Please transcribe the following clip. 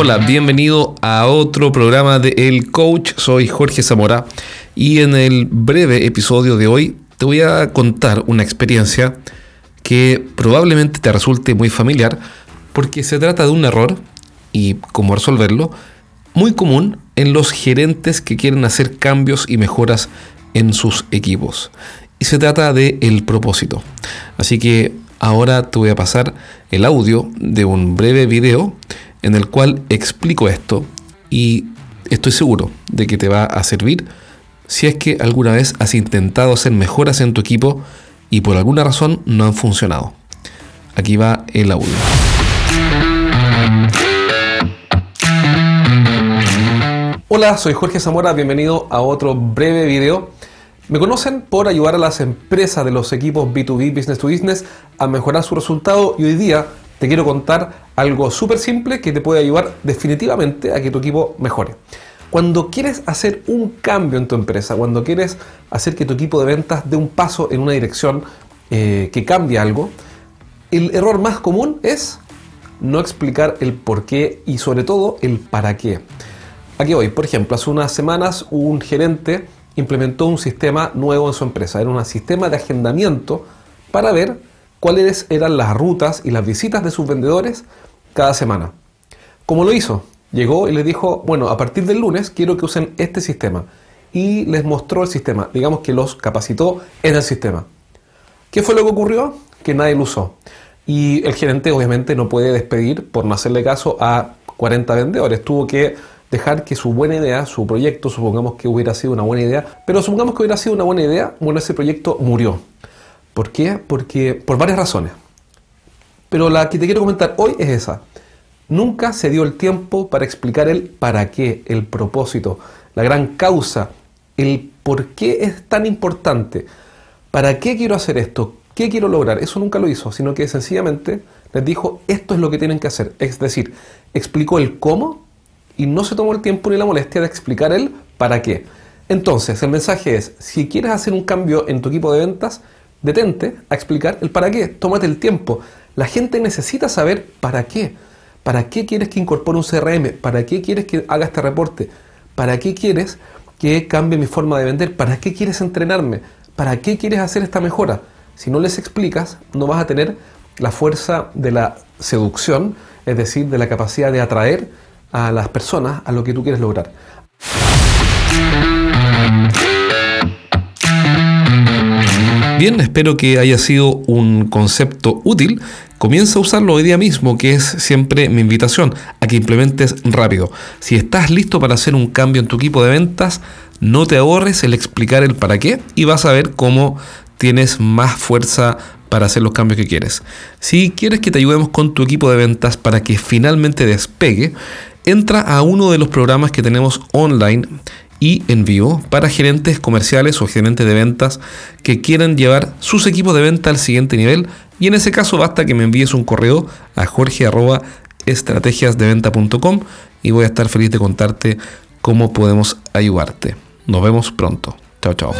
Hola, bienvenido a otro programa de El Coach. Soy Jorge Zamora y en el breve episodio de hoy te voy a contar una experiencia que probablemente te resulte muy familiar porque se trata de un error y cómo resolverlo muy común en los gerentes que quieren hacer cambios y mejoras en sus equipos. Y se trata de el propósito. Así que ahora te voy a pasar el audio de un breve video en el cual explico esto y estoy seguro de que te va a servir si es que alguna vez has intentado hacer mejoras en tu equipo y por alguna razón no han funcionado. Aquí va el audio. Hola, soy Jorge Zamora, bienvenido a otro breve video. Me conocen por ayudar a las empresas de los equipos B2B, Business to Business, a mejorar su resultado y hoy día te quiero contar algo súper simple que te puede ayudar definitivamente a que tu equipo mejore. Cuando quieres hacer un cambio en tu empresa, cuando quieres hacer que tu equipo de ventas dé un paso en una dirección eh, que cambie algo, el error más común es no explicar el por qué y sobre todo el para qué. Aquí hoy, por ejemplo, hace unas semanas un gerente implementó un sistema nuevo en su empresa. Era un sistema de agendamiento para ver cuáles eran las rutas y las visitas de sus vendedores cada semana. ¿Cómo lo hizo? Llegó y les dijo, bueno, a partir del lunes quiero que usen este sistema. Y les mostró el sistema, digamos que los capacitó en el sistema. ¿Qué fue lo que ocurrió? Que nadie lo usó. Y el gerente obviamente no puede despedir por no hacerle caso a 40 vendedores. Tuvo que dejar que su buena idea, su proyecto, supongamos que hubiera sido una buena idea, pero supongamos que hubiera sido una buena idea, bueno, ese proyecto murió. ¿Por qué? Porque por varias razones. Pero la que te quiero comentar hoy es esa. Nunca se dio el tiempo para explicar el para qué, el propósito, la gran causa, el por qué es tan importante. ¿Para qué quiero hacer esto? ¿Qué quiero lograr? Eso nunca lo hizo, sino que sencillamente les dijo esto es lo que tienen que hacer. Es decir, explicó el cómo y no se tomó el tiempo ni la molestia de explicar el para qué. Entonces, el mensaje es, si quieres hacer un cambio en tu equipo de ventas, detente a explicar el para qué, tómate el tiempo. La gente necesita saber para qué. ¿Para qué quieres que incorpore un CRM? ¿Para qué quieres que haga este reporte? ¿Para qué quieres que cambie mi forma de vender? ¿Para qué quieres entrenarme? ¿Para qué quieres hacer esta mejora? Si no les explicas, no vas a tener la fuerza de la seducción, es decir, de la capacidad de atraer a las personas a lo que tú quieres lograr. Bien, espero que haya sido un concepto útil. Comienza a usarlo hoy día mismo, que es siempre mi invitación a que implementes rápido. Si estás listo para hacer un cambio en tu equipo de ventas, no te ahorres el explicar el para qué y vas a ver cómo tienes más fuerza para hacer los cambios que quieres. Si quieres que te ayudemos con tu equipo de ventas para que finalmente despegue, entra a uno de los programas que tenemos online y en vivo para gerentes comerciales o gerentes de ventas que quieran llevar sus equipos de venta al siguiente nivel y en ese caso basta que me envíes un correo a jorge.estrategiasdeventa.com y voy a estar feliz de contarte cómo podemos ayudarte. Nos vemos pronto. Chao, chao.